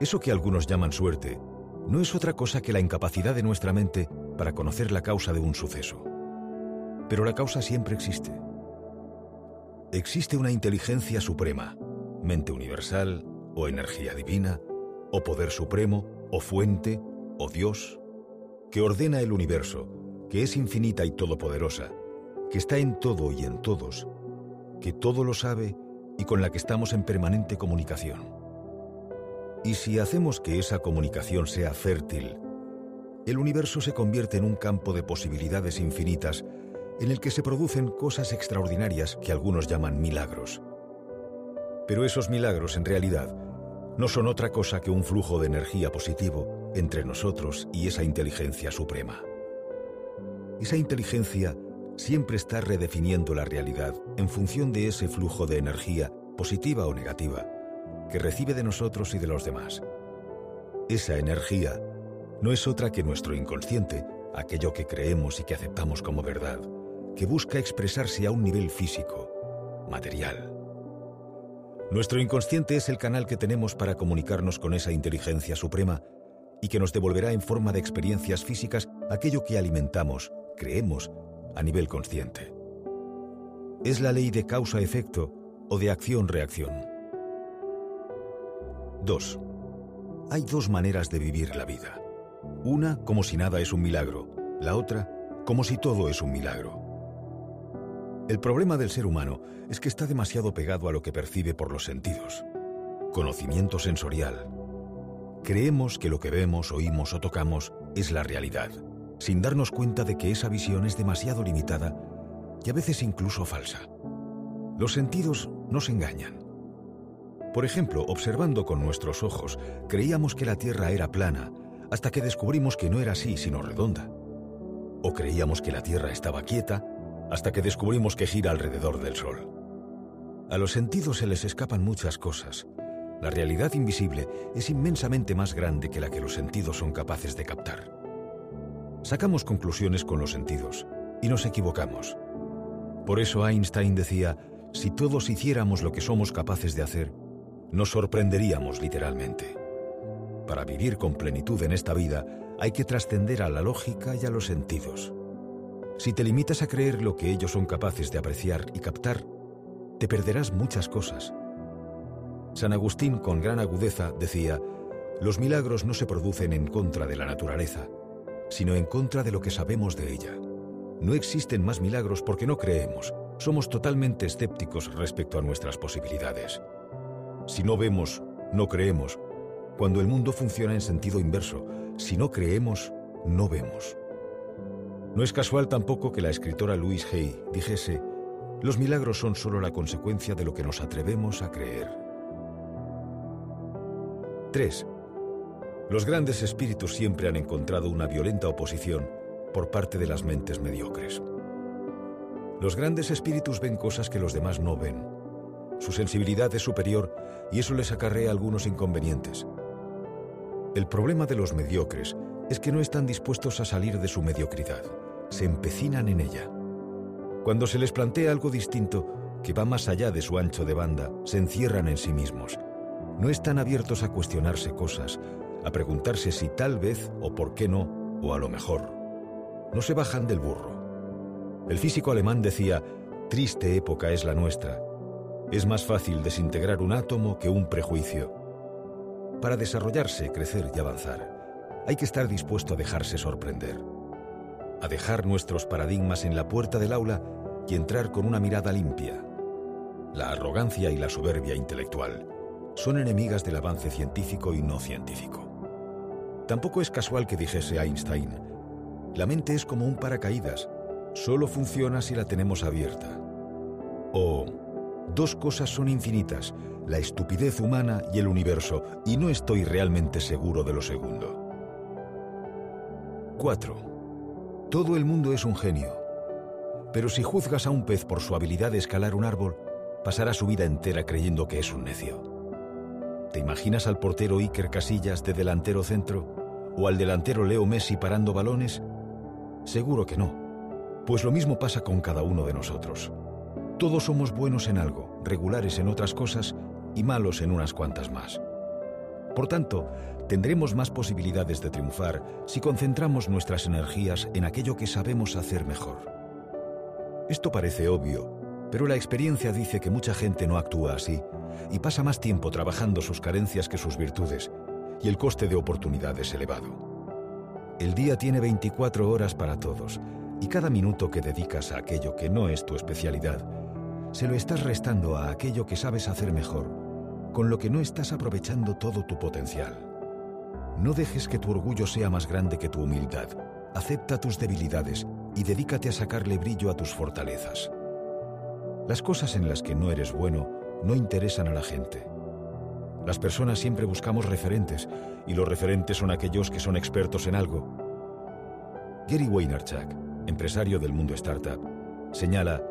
Eso que algunos llaman suerte no es otra cosa que la incapacidad de nuestra mente para conocer la causa de un suceso. Pero la causa siempre existe. Existe una inteligencia suprema, mente universal, o energía divina, o poder supremo, o fuente, o Dios, que ordena el universo, que es infinita y todopoderosa, que está en todo y en todos, que todo lo sabe y con la que estamos en permanente comunicación. Y si hacemos que esa comunicación sea fértil, el universo se convierte en un campo de posibilidades infinitas en el que se producen cosas extraordinarias que algunos llaman milagros. Pero esos milagros en realidad no son otra cosa que un flujo de energía positivo entre nosotros y esa inteligencia suprema. Esa inteligencia siempre está redefiniendo la realidad en función de ese flujo de energía, positiva o negativa, que recibe de nosotros y de los demás. Esa energía no es otra que nuestro inconsciente, aquello que creemos y que aceptamos como verdad, que busca expresarse a un nivel físico, material. Nuestro inconsciente es el canal que tenemos para comunicarnos con esa inteligencia suprema y que nos devolverá en forma de experiencias físicas aquello que alimentamos, creemos, a nivel consciente. Es la ley de causa-efecto o de acción-reacción. 2. Hay dos maneras de vivir la vida. Una como si nada es un milagro, la otra como si todo es un milagro. El problema del ser humano es que está demasiado pegado a lo que percibe por los sentidos. Conocimiento sensorial. Creemos que lo que vemos, oímos o tocamos es la realidad, sin darnos cuenta de que esa visión es demasiado limitada y a veces incluso falsa. Los sentidos nos engañan. Por ejemplo, observando con nuestros ojos, creíamos que la Tierra era plana hasta que descubrimos que no era así, sino redonda. O creíamos que la Tierra estaba quieta hasta que descubrimos que gira alrededor del Sol. A los sentidos se les escapan muchas cosas. La realidad invisible es inmensamente más grande que la que los sentidos son capaces de captar. Sacamos conclusiones con los sentidos y nos equivocamos. Por eso Einstein decía, si todos hiciéramos lo que somos capaces de hacer, nos sorprenderíamos literalmente. Para vivir con plenitud en esta vida hay que trascender a la lógica y a los sentidos. Si te limitas a creer lo que ellos son capaces de apreciar y captar, te perderás muchas cosas. San Agustín, con gran agudeza, decía, los milagros no se producen en contra de la naturaleza, sino en contra de lo que sabemos de ella. No existen más milagros porque no creemos, somos totalmente escépticos respecto a nuestras posibilidades. Si no vemos, no creemos, cuando el mundo funciona en sentido inverso, si no creemos, no vemos. No es casual tampoco que la escritora Louise Hay dijese, los milagros son solo la consecuencia de lo que nos atrevemos a creer. 3. Los grandes espíritus siempre han encontrado una violenta oposición por parte de las mentes mediocres. Los grandes espíritus ven cosas que los demás no ven. Su sensibilidad es superior y eso les acarrea algunos inconvenientes. El problema de los mediocres es que no están dispuestos a salir de su mediocridad se empecinan en ella. Cuando se les plantea algo distinto, que va más allá de su ancho de banda, se encierran en sí mismos. No están abiertos a cuestionarse cosas, a preguntarse si tal vez o por qué no, o a lo mejor. No se bajan del burro. El físico alemán decía, triste época es la nuestra. Es más fácil desintegrar un átomo que un prejuicio. Para desarrollarse, crecer y avanzar, hay que estar dispuesto a dejarse sorprender a dejar nuestros paradigmas en la puerta del aula y entrar con una mirada limpia. La arrogancia y la soberbia intelectual son enemigas del avance científico y no científico. Tampoco es casual que dijese Einstein, la mente es como un paracaídas, solo funciona si la tenemos abierta. O, dos cosas son infinitas, la estupidez humana y el universo, y no estoy realmente seguro de lo segundo. 4. Todo el mundo es un genio. Pero si juzgas a un pez por su habilidad de escalar un árbol, pasará su vida entera creyendo que es un necio. ¿Te imaginas al portero Iker Casillas de delantero centro o al delantero Leo Messi parando balones? Seguro que no. Pues lo mismo pasa con cada uno de nosotros. Todos somos buenos en algo, regulares en otras cosas y malos en unas cuantas más. Por tanto, tendremos más posibilidades de triunfar si concentramos nuestras energías en aquello que sabemos hacer mejor. Esto parece obvio, pero la experiencia dice que mucha gente no actúa así y pasa más tiempo trabajando sus carencias que sus virtudes, y el coste de oportunidad es elevado. El día tiene 24 horas para todos, y cada minuto que dedicas a aquello que no es tu especialidad, se lo estás restando a aquello que sabes hacer mejor, con lo que no estás aprovechando todo tu potencial. No dejes que tu orgullo sea más grande que tu humildad. Acepta tus debilidades y dedícate a sacarle brillo a tus fortalezas. Las cosas en las que no eres bueno no interesan a la gente. Las personas siempre buscamos referentes y los referentes son aquellos que son expertos en algo. Gary Vaynerchuk, empresario del mundo startup, señala,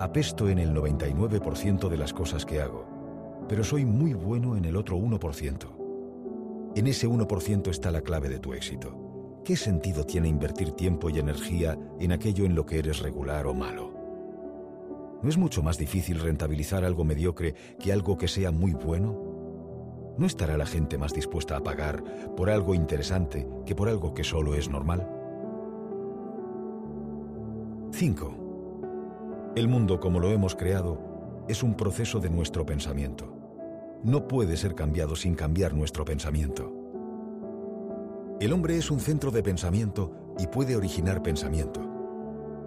apesto en el 99% de las cosas que hago, pero soy muy bueno en el otro 1%. En ese 1% está la clave de tu éxito. ¿Qué sentido tiene invertir tiempo y energía en aquello en lo que eres regular o malo? ¿No es mucho más difícil rentabilizar algo mediocre que algo que sea muy bueno? ¿No estará la gente más dispuesta a pagar por algo interesante que por algo que solo es normal? 5. El mundo como lo hemos creado es un proceso de nuestro pensamiento. No puede ser cambiado sin cambiar nuestro pensamiento. El hombre es un centro de pensamiento y puede originar pensamiento.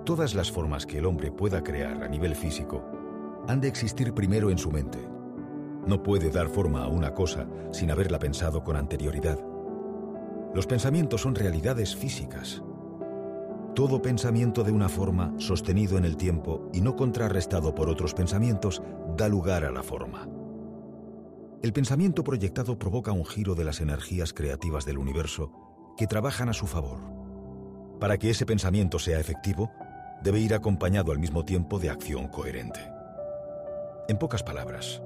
Todas las formas que el hombre pueda crear a nivel físico han de existir primero en su mente. No puede dar forma a una cosa sin haberla pensado con anterioridad. Los pensamientos son realidades físicas. Todo pensamiento de una forma, sostenido en el tiempo y no contrarrestado por otros pensamientos, da lugar a la forma. El pensamiento proyectado provoca un giro de las energías creativas del universo que trabajan a su favor. Para que ese pensamiento sea efectivo, debe ir acompañado al mismo tiempo de acción coherente. En pocas palabras,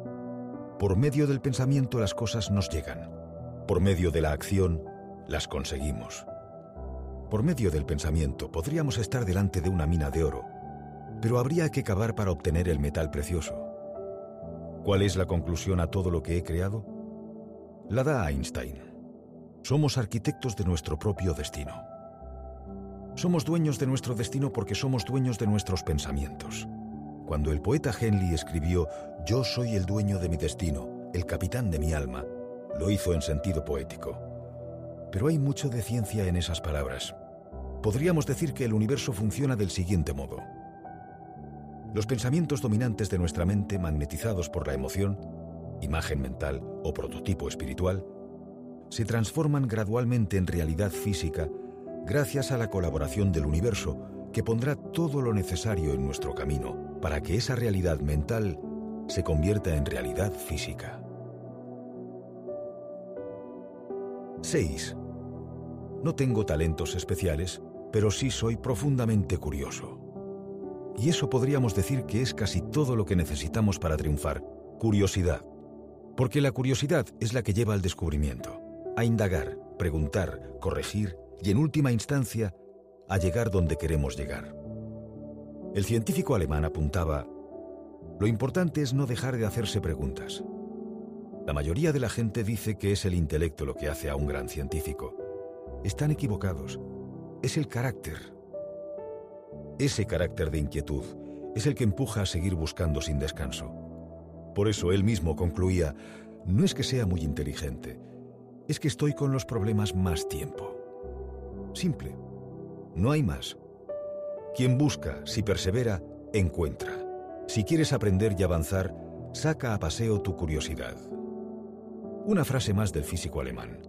por medio del pensamiento las cosas nos llegan. Por medio de la acción las conseguimos. Por medio del pensamiento podríamos estar delante de una mina de oro, pero habría que cavar para obtener el metal precioso. ¿Cuál es la conclusión a todo lo que he creado? La da Einstein. Somos arquitectos de nuestro propio destino. Somos dueños de nuestro destino porque somos dueños de nuestros pensamientos. Cuando el poeta Henley escribió Yo soy el dueño de mi destino, el capitán de mi alma, lo hizo en sentido poético. Pero hay mucho de ciencia en esas palabras. Podríamos decir que el universo funciona del siguiente modo. Los pensamientos dominantes de nuestra mente, magnetizados por la emoción, imagen mental o prototipo espiritual, se transforman gradualmente en realidad física gracias a la colaboración del universo, que pondrá todo lo necesario en nuestro camino para que esa realidad mental se convierta en realidad física. 6. No tengo talentos especiales, pero sí soy profundamente curioso. Y eso podríamos decir que es casi todo lo que necesitamos para triunfar, curiosidad. Porque la curiosidad es la que lleva al descubrimiento, a indagar, preguntar, corregir y en última instancia a llegar donde queremos llegar. El científico alemán apuntaba, lo importante es no dejar de hacerse preguntas. La mayoría de la gente dice que es el intelecto lo que hace a un gran científico. Están equivocados. Es el carácter. Ese carácter de inquietud es el que empuja a seguir buscando sin descanso. Por eso él mismo concluía, no es que sea muy inteligente, es que estoy con los problemas más tiempo. Simple. No hay más. Quien busca, si persevera, encuentra. Si quieres aprender y avanzar, saca a paseo tu curiosidad. Una frase más del físico alemán.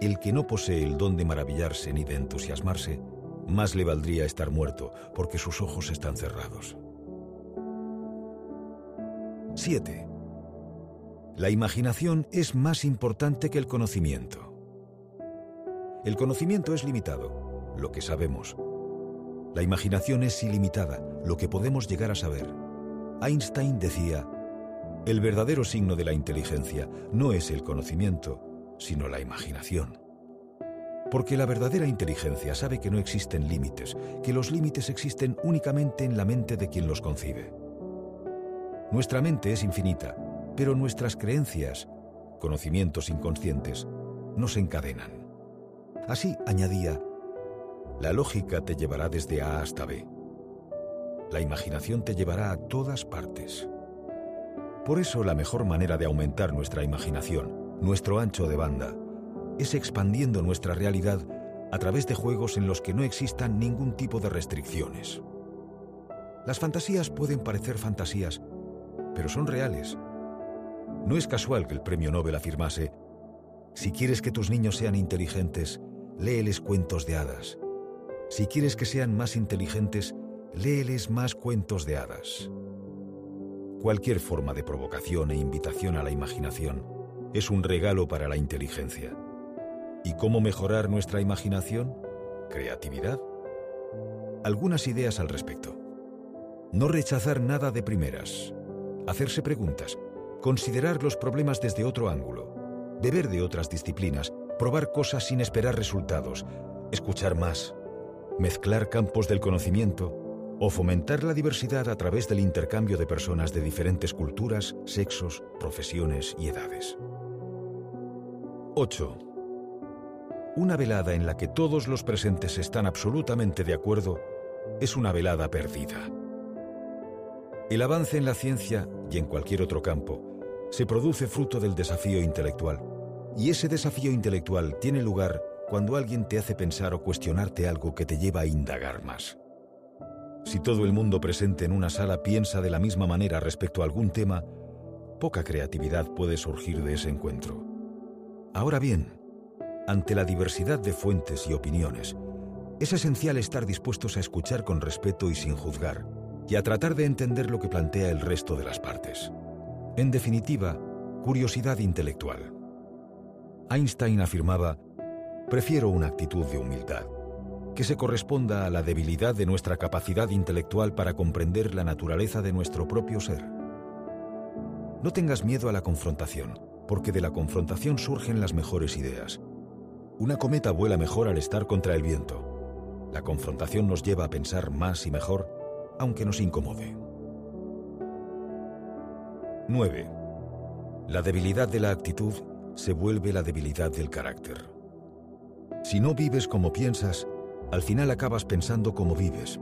El que no posee el don de maravillarse ni de entusiasmarse, más le valdría estar muerto porque sus ojos están cerrados. 7. La imaginación es más importante que el conocimiento. El conocimiento es limitado, lo que sabemos. La imaginación es ilimitada, lo que podemos llegar a saber. Einstein decía, el verdadero signo de la inteligencia no es el conocimiento, sino la imaginación. Porque la verdadera inteligencia sabe que no existen límites, que los límites existen únicamente en la mente de quien los concibe. Nuestra mente es infinita, pero nuestras creencias, conocimientos inconscientes nos encadenan. Así añadía, la lógica te llevará desde A hasta B. La imaginación te llevará a todas partes. Por eso la mejor manera de aumentar nuestra imaginación, nuestro ancho de banda, es expandiendo nuestra realidad a través de juegos en los que no existan ningún tipo de restricciones. Las fantasías pueden parecer fantasías, pero son reales. No es casual que el premio Nobel afirmase, si quieres que tus niños sean inteligentes, léeles cuentos de hadas. Si quieres que sean más inteligentes, léeles más cuentos de hadas. Cualquier forma de provocación e invitación a la imaginación es un regalo para la inteligencia. ¿Y cómo mejorar nuestra imaginación? Creatividad. Algunas ideas al respecto. No rechazar nada de primeras. Hacerse preguntas. Considerar los problemas desde otro ángulo. Beber de otras disciplinas. Probar cosas sin esperar resultados. Escuchar más. Mezclar campos del conocimiento o fomentar la diversidad a través del intercambio de personas de diferentes culturas, sexos, profesiones y edades. 8. Una velada en la que todos los presentes están absolutamente de acuerdo es una velada perdida. El avance en la ciencia y en cualquier otro campo se produce fruto del desafío intelectual, y ese desafío intelectual tiene lugar cuando alguien te hace pensar o cuestionarte algo que te lleva a indagar más. Si todo el mundo presente en una sala piensa de la misma manera respecto a algún tema, poca creatividad puede surgir de ese encuentro. Ahora bien, ante la diversidad de fuentes y opiniones, es esencial estar dispuestos a escuchar con respeto y sin juzgar, y a tratar de entender lo que plantea el resto de las partes. En definitiva, curiosidad intelectual. Einstein afirmaba, prefiero una actitud de humildad, que se corresponda a la debilidad de nuestra capacidad intelectual para comprender la naturaleza de nuestro propio ser. No tengas miedo a la confrontación, porque de la confrontación surgen las mejores ideas, una cometa vuela mejor al estar contra el viento. La confrontación nos lleva a pensar más y mejor, aunque nos incomode. 9. La debilidad de la actitud se vuelve la debilidad del carácter. Si no vives como piensas, al final acabas pensando como vives.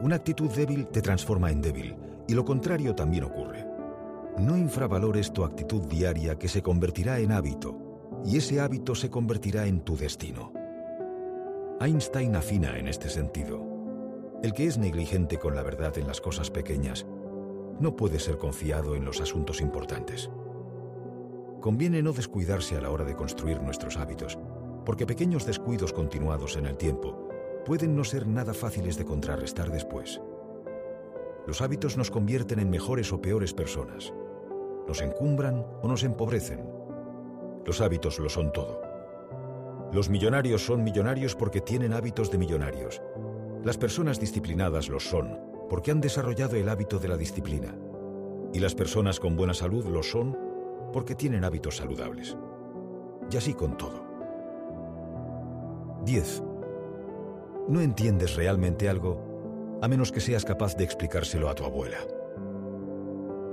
Una actitud débil te transforma en débil, y lo contrario también ocurre. No infravalores tu actitud diaria que se convertirá en hábito y ese hábito se convertirá en tu destino. Einstein afina en este sentido. El que es negligente con la verdad en las cosas pequeñas no puede ser confiado en los asuntos importantes. Conviene no descuidarse a la hora de construir nuestros hábitos, porque pequeños descuidos continuados en el tiempo pueden no ser nada fáciles de contrarrestar después. Los hábitos nos convierten en mejores o peores personas, nos encumbran o nos empobrecen, los hábitos lo son todo. Los millonarios son millonarios porque tienen hábitos de millonarios. Las personas disciplinadas los son porque han desarrollado el hábito de la disciplina. Y las personas con buena salud lo son porque tienen hábitos saludables. Y así con todo. 10. No entiendes realmente algo a menos que seas capaz de explicárselo a tu abuela.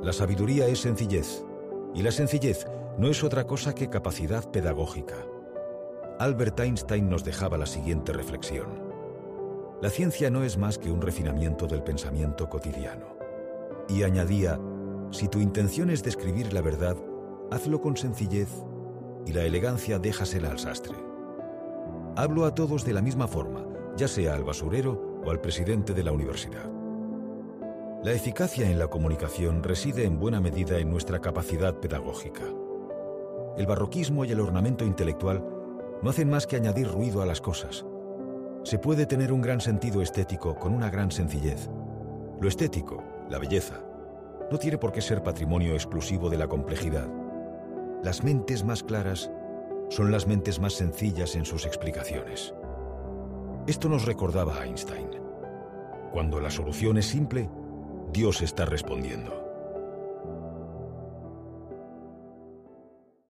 La sabiduría es sencillez, y la sencillez no es otra cosa que capacidad pedagógica. Albert Einstein nos dejaba la siguiente reflexión. La ciencia no es más que un refinamiento del pensamiento cotidiano. Y añadía, si tu intención es describir la verdad, hazlo con sencillez y la elegancia déjasela al sastre. Hablo a todos de la misma forma, ya sea al basurero o al presidente de la universidad. La eficacia en la comunicación reside en buena medida en nuestra capacidad pedagógica el barroquismo y el ornamento intelectual no hacen más que añadir ruido a las cosas. Se puede tener un gran sentido estético con una gran sencillez. Lo estético, la belleza, no tiene por qué ser patrimonio exclusivo de la complejidad. Las mentes más claras son las mentes más sencillas en sus explicaciones. Esto nos recordaba Einstein. Cuando la solución es simple, Dios está respondiendo.